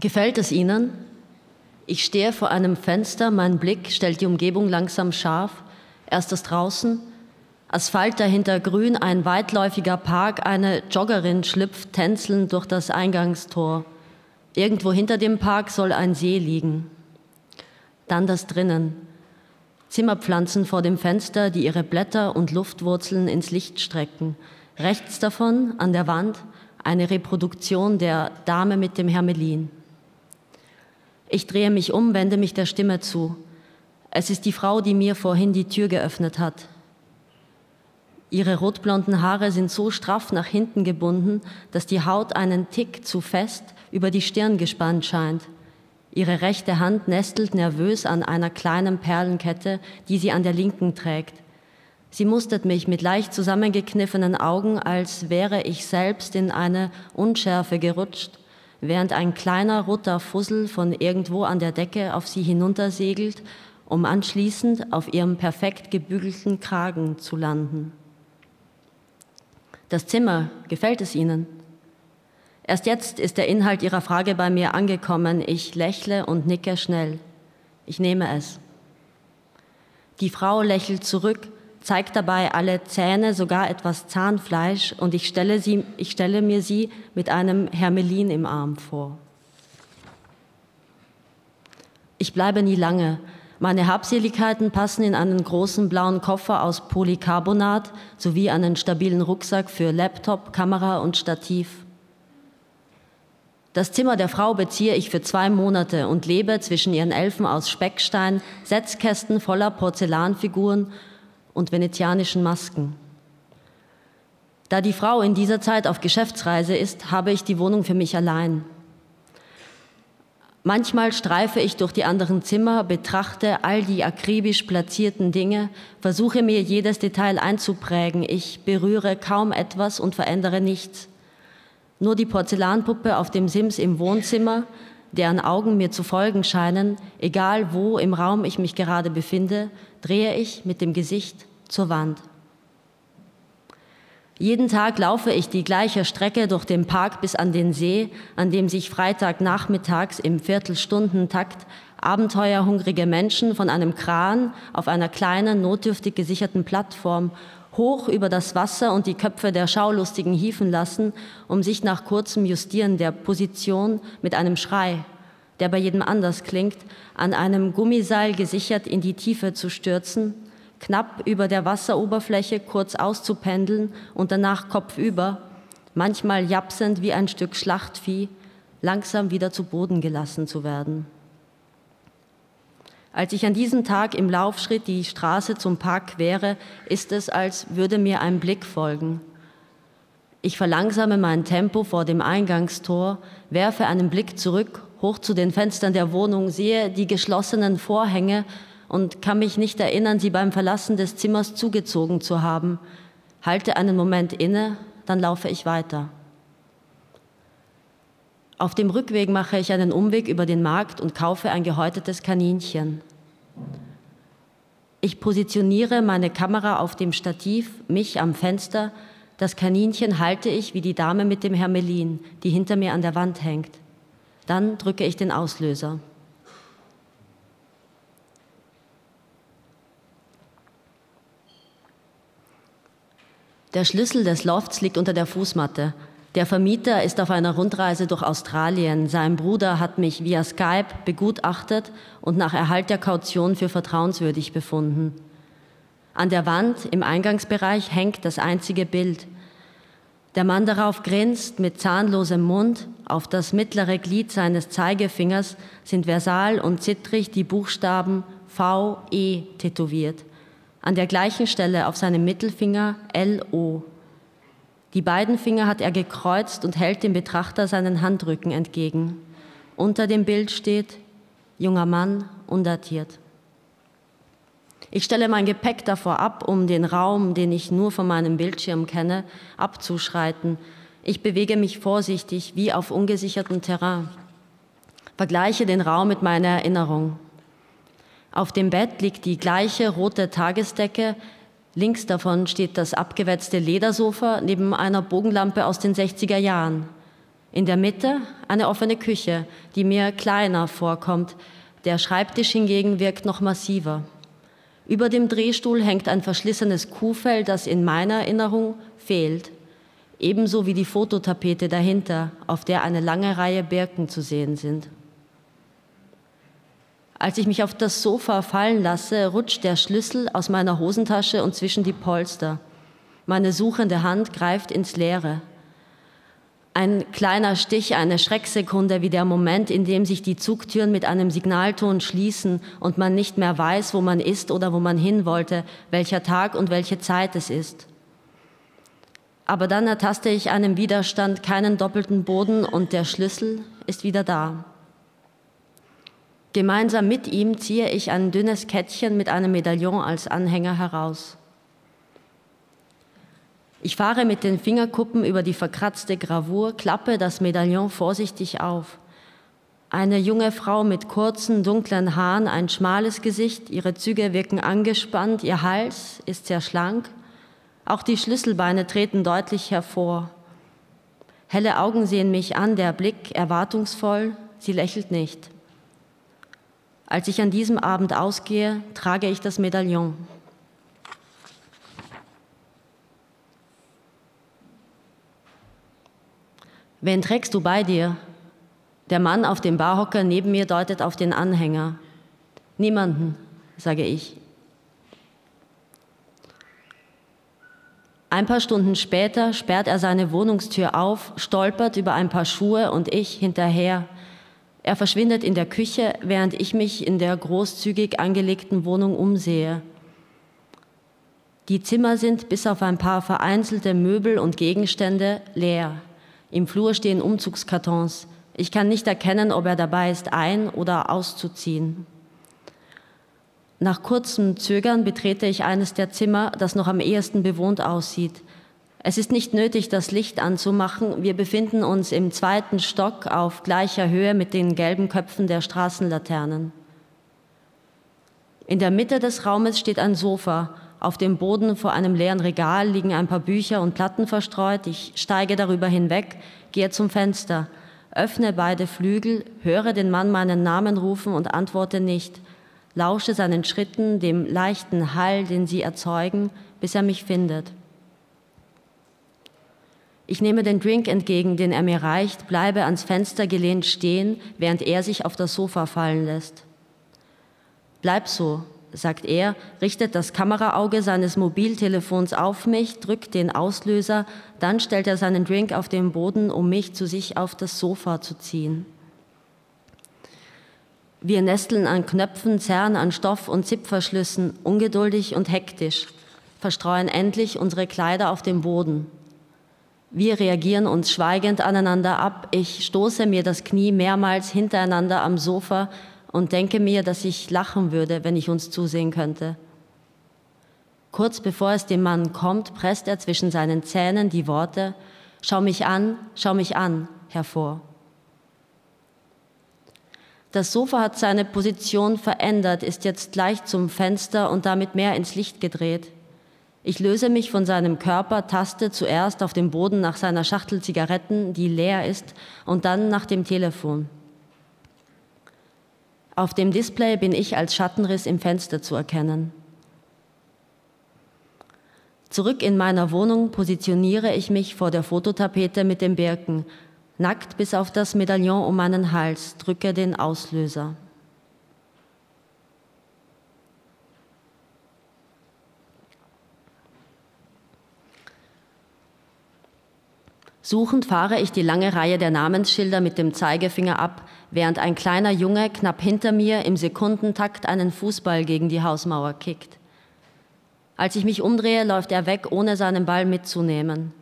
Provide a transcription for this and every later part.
Gefällt es Ihnen? Ich stehe vor einem Fenster, mein Blick stellt die Umgebung langsam scharf. Erstes draußen, Asphalt dahinter grün, ein weitläufiger Park, eine Joggerin schlüpft tänzelnd durch das Eingangstor. Irgendwo hinter dem Park soll ein See liegen. Dann das drinnen. Zimmerpflanzen vor dem Fenster, die ihre Blätter und Luftwurzeln ins Licht strecken. Rechts davon, an der Wand, eine Reproduktion der Dame mit dem Hermelin. Ich drehe mich um, wende mich der Stimme zu. Es ist die Frau, die mir vorhin die Tür geöffnet hat. Ihre rotblonden Haare sind so straff nach hinten gebunden, dass die Haut einen Tick zu fest über die Stirn gespannt scheint. Ihre rechte Hand nestelt nervös an einer kleinen Perlenkette, die sie an der linken trägt. Sie mustert mich mit leicht zusammengekniffenen Augen, als wäre ich selbst in eine Unschärfe gerutscht, während ein kleiner roter Fussel von irgendwo an der Decke auf sie hinuntersegelt, um anschließend auf ihrem perfekt gebügelten Kragen zu landen. Das Zimmer, gefällt es Ihnen? Erst jetzt ist der Inhalt Ihrer Frage bei mir angekommen. Ich lächle und nicke schnell. Ich nehme es. Die Frau lächelt zurück, zeigt dabei alle Zähne, sogar etwas Zahnfleisch, und ich stelle, sie, ich stelle mir sie mit einem Hermelin im Arm vor. Ich bleibe nie lange, meine Habseligkeiten passen in einen großen blauen Koffer aus Polycarbonat sowie einen stabilen Rucksack für Laptop, Kamera und Stativ. Das Zimmer der Frau beziehe ich für zwei Monate und lebe zwischen ihren Elfen aus Speckstein, Setzkästen voller Porzellanfiguren und venezianischen Masken. Da die Frau in dieser Zeit auf Geschäftsreise ist, habe ich die Wohnung für mich allein. Manchmal streife ich durch die anderen Zimmer, betrachte all die akribisch platzierten Dinge, versuche mir jedes Detail einzuprägen. Ich berühre kaum etwas und verändere nichts. Nur die Porzellanpuppe auf dem Sims im Wohnzimmer, deren Augen mir zu folgen scheinen, egal wo im Raum ich mich gerade befinde, drehe ich mit dem Gesicht zur Wand. Jeden Tag laufe ich die gleiche Strecke durch den Park bis an den See, an dem sich Freitagnachmittags im Viertelstundentakt abenteuerhungrige Menschen von einem Kran auf einer kleinen, notdürftig gesicherten Plattform hoch über das Wasser und die Köpfe der Schaulustigen hieven lassen, um sich nach kurzem Justieren der Position mit einem Schrei, der bei jedem anders klingt, an einem Gummiseil gesichert in die Tiefe zu stürzen knapp über der Wasseroberfläche kurz auszupendeln und danach kopfüber, manchmal japsend wie ein Stück Schlachtvieh, langsam wieder zu Boden gelassen zu werden. Als ich an diesem Tag im Laufschritt die Straße zum Park quere, ist es, als würde mir ein Blick folgen. Ich verlangsame mein Tempo vor dem Eingangstor, werfe einen Blick zurück, hoch zu den Fenstern der Wohnung, sehe die geschlossenen Vorhänge und kann mich nicht erinnern, sie beim Verlassen des Zimmers zugezogen zu haben. Halte einen Moment inne, dann laufe ich weiter. Auf dem Rückweg mache ich einen Umweg über den Markt und kaufe ein gehäutetes Kaninchen. Ich positioniere meine Kamera auf dem Stativ, mich am Fenster. Das Kaninchen halte ich wie die Dame mit dem Hermelin, die hinter mir an der Wand hängt. Dann drücke ich den Auslöser. Der Schlüssel des Lofts liegt unter der Fußmatte. Der Vermieter ist auf einer Rundreise durch Australien. Sein Bruder hat mich via Skype begutachtet und nach Erhalt der Kaution für vertrauenswürdig befunden. An der Wand im Eingangsbereich hängt das einzige Bild. Der Mann darauf grinst mit zahnlosem Mund. Auf das mittlere Glied seines Zeigefingers sind versal und zittrig die Buchstaben VE tätowiert an der gleichen Stelle auf seinem Mittelfinger LO. Die beiden Finger hat er gekreuzt und hält dem Betrachter seinen Handrücken entgegen. Unter dem Bild steht junger Mann, undatiert. Ich stelle mein Gepäck davor ab, um den Raum, den ich nur von meinem Bildschirm kenne, abzuschreiten. Ich bewege mich vorsichtig wie auf ungesichertem Terrain. Vergleiche den Raum mit meiner Erinnerung. Auf dem Bett liegt die gleiche rote Tagesdecke. Links davon steht das abgewetzte Ledersofa neben einer Bogenlampe aus den 60er Jahren. In der Mitte eine offene Küche, die mir kleiner vorkommt. Der Schreibtisch hingegen wirkt noch massiver. Über dem Drehstuhl hängt ein verschlissenes Kuhfell, das in meiner Erinnerung fehlt. Ebenso wie die Fototapete dahinter, auf der eine lange Reihe Birken zu sehen sind. Als ich mich auf das Sofa fallen lasse, rutscht der Schlüssel aus meiner Hosentasche und zwischen die Polster. Meine suchende Hand greift ins Leere. Ein kleiner Stich, eine Schrecksekunde wie der Moment, in dem sich die Zugtüren mit einem Signalton schließen und man nicht mehr weiß, wo man ist oder wo man hin wollte, welcher Tag und welche Zeit es ist. Aber dann ertaste ich einem Widerstand keinen doppelten Boden und der Schlüssel ist wieder da. Gemeinsam mit ihm ziehe ich ein dünnes Kettchen mit einem Medaillon als Anhänger heraus. Ich fahre mit den Fingerkuppen über die verkratzte Gravur, klappe das Medaillon vorsichtig auf. Eine junge Frau mit kurzen, dunklen Haaren, ein schmales Gesicht, ihre Züge wirken angespannt, ihr Hals ist sehr schlank, auch die Schlüsselbeine treten deutlich hervor. Helle Augen sehen mich an, der Blick erwartungsvoll, sie lächelt nicht. Als ich an diesem Abend ausgehe, trage ich das Medaillon. Wen trägst du bei dir? Der Mann auf dem Barhocker neben mir deutet auf den Anhänger. Niemanden, sage ich. Ein paar Stunden später sperrt er seine Wohnungstür auf, stolpert über ein paar Schuhe und ich hinterher. Er verschwindet in der Küche, während ich mich in der großzügig angelegten Wohnung umsehe. Die Zimmer sind bis auf ein paar vereinzelte Möbel und Gegenstände leer. Im Flur stehen Umzugskartons. Ich kann nicht erkennen, ob er dabei ist, ein- oder auszuziehen. Nach kurzem Zögern betrete ich eines der Zimmer, das noch am ehesten bewohnt aussieht. Es ist nicht nötig, das Licht anzumachen. Wir befinden uns im zweiten Stock auf gleicher Höhe mit den gelben Köpfen der Straßenlaternen. In der Mitte des Raumes steht ein Sofa. Auf dem Boden vor einem leeren Regal liegen ein paar Bücher und Platten verstreut. Ich steige darüber hinweg, gehe zum Fenster, öffne beide Flügel, höre den Mann meinen Namen rufen und antworte nicht, lausche seinen Schritten, dem leichten Hall, den sie erzeugen, bis er mich findet. Ich nehme den Drink entgegen, den er mir reicht, bleibe ans Fenster gelehnt stehen, während er sich auf das Sofa fallen lässt. Bleib so, sagt er, richtet das Kameraauge seines Mobiltelefons auf mich, drückt den Auslöser, dann stellt er seinen Drink auf den Boden, um mich zu sich auf das Sofa zu ziehen. Wir nesteln an Knöpfen, zerren an Stoff und Zipferschlüssen, ungeduldig und hektisch, verstreuen endlich unsere Kleider auf dem Boden. Wir reagieren uns schweigend aneinander ab. Ich stoße mir das Knie mehrmals hintereinander am Sofa und denke mir, dass ich lachen würde, wenn ich uns zusehen könnte. Kurz bevor es dem Mann kommt, presst er zwischen seinen Zähnen die Worte Schau mich an, schau mich an hervor. Das Sofa hat seine Position verändert, ist jetzt leicht zum Fenster und damit mehr ins Licht gedreht. Ich löse mich von seinem Körper, taste zuerst auf dem Boden nach seiner Schachtel Zigaretten, die leer ist, und dann nach dem Telefon. Auf dem Display bin ich als Schattenriss im Fenster zu erkennen. Zurück in meiner Wohnung positioniere ich mich vor der Fototapete mit dem Birken, nackt bis auf das Medaillon um meinen Hals, drücke den Auslöser. Suchend fahre ich die lange Reihe der Namensschilder mit dem Zeigefinger ab, während ein kleiner Junge knapp hinter mir im Sekundentakt einen Fußball gegen die Hausmauer kickt. Als ich mich umdrehe, läuft er weg, ohne seinen Ball mitzunehmen.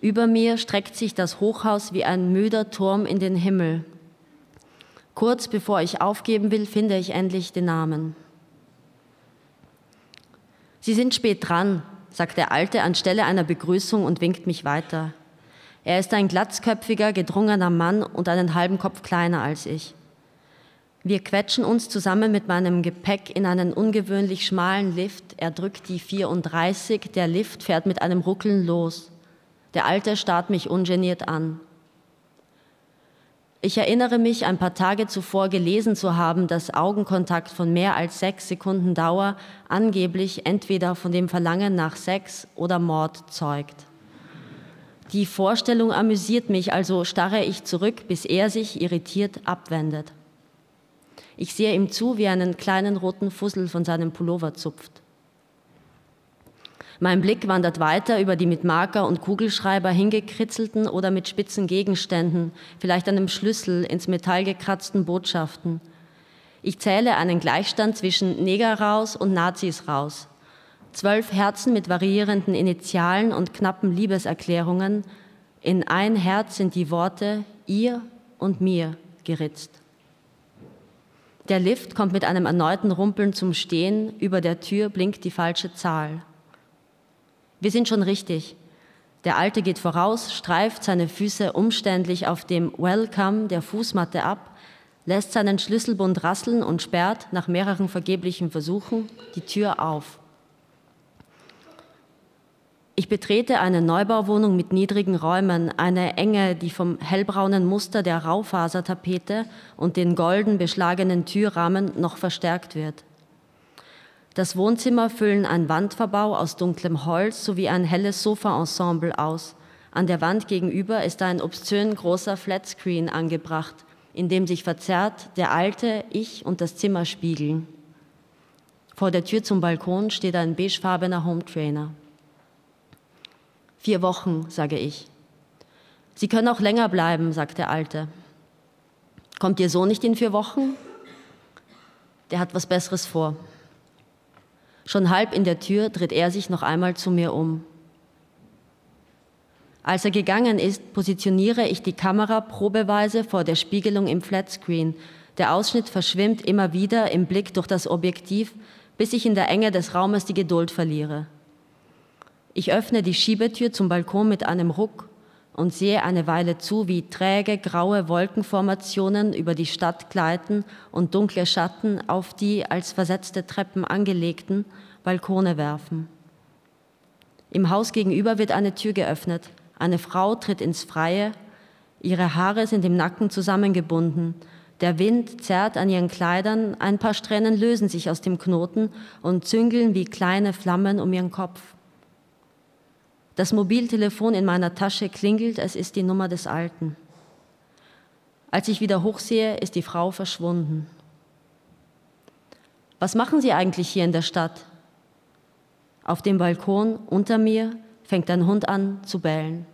Über mir streckt sich das Hochhaus wie ein müder Turm in den Himmel. Kurz bevor ich aufgeben will, finde ich endlich den Namen. Sie sind spät dran, sagt der Alte anstelle einer Begrüßung und winkt mich weiter. Er ist ein glatzköpfiger, gedrungener Mann und einen halben Kopf kleiner als ich. Wir quetschen uns zusammen mit meinem Gepäck in einen ungewöhnlich schmalen Lift. Er drückt die 34. Der Lift fährt mit einem Ruckeln los. Der Alte starrt mich ungeniert an. Ich erinnere mich, ein paar Tage zuvor gelesen zu haben, dass Augenkontakt von mehr als sechs Sekunden Dauer angeblich entweder von dem Verlangen nach Sex oder Mord zeugt. Die Vorstellung amüsiert mich, also starre ich zurück, bis er sich irritiert abwendet. Ich sehe ihm zu, wie er einen kleinen roten Fussel von seinem Pullover zupft. Mein Blick wandert weiter über die mit Marker und Kugelschreiber hingekritzelten oder mit spitzen Gegenständen, vielleicht einem Schlüssel ins Metall gekratzten Botschaften. Ich zähle einen Gleichstand zwischen Neger raus und Nazis raus. Zwölf Herzen mit variierenden Initialen und knappen Liebeserklärungen. In ein Herz sind die Worte ihr und mir geritzt. Der Lift kommt mit einem erneuten Rumpeln zum Stehen, über der Tür blinkt die falsche Zahl. Wir sind schon richtig. Der Alte geht voraus, streift seine Füße umständlich auf dem Welcome der Fußmatte ab, lässt seinen Schlüsselbund rasseln und sperrt nach mehreren vergeblichen Versuchen die Tür auf. Ich betrete eine Neubauwohnung mit niedrigen Räumen, eine Enge, die vom hellbraunen Muster der Raufasertapete und den golden beschlagenen Türrahmen noch verstärkt wird. Das Wohnzimmer füllen ein Wandverbau aus dunklem Holz sowie ein helles Sofaensemble aus. An der Wand gegenüber ist ein obszön großer Flatscreen angebracht, in dem sich verzerrt der alte Ich und das Zimmer spiegeln. Vor der Tür zum Balkon steht ein beigefarbener Hometrainer. Vier Wochen, sage ich. Sie können auch länger bleiben, sagt der Alte. Kommt Ihr Sohn nicht in vier Wochen? Der hat was Besseres vor. Schon halb in der Tür dreht er sich noch einmal zu mir um. Als er gegangen ist, positioniere ich die Kamera probeweise vor der Spiegelung im Flatscreen. Der Ausschnitt verschwimmt immer wieder im Blick durch das Objektiv, bis ich in der Enge des Raumes die Geduld verliere. Ich öffne die Schiebetür zum Balkon mit einem Ruck und sehe eine Weile zu, wie träge graue Wolkenformationen über die Stadt gleiten und dunkle Schatten auf die als versetzte Treppen angelegten Balkone werfen. Im Haus gegenüber wird eine Tür geöffnet. Eine Frau tritt ins Freie. Ihre Haare sind im Nacken zusammengebunden. Der Wind zerrt an ihren Kleidern. Ein paar Strähnen lösen sich aus dem Knoten und züngeln wie kleine Flammen um ihren Kopf. Das Mobiltelefon in meiner Tasche klingelt, es ist die Nummer des Alten. Als ich wieder hochsehe, ist die Frau verschwunden. Was machen Sie eigentlich hier in der Stadt? Auf dem Balkon unter mir fängt ein Hund an zu bellen.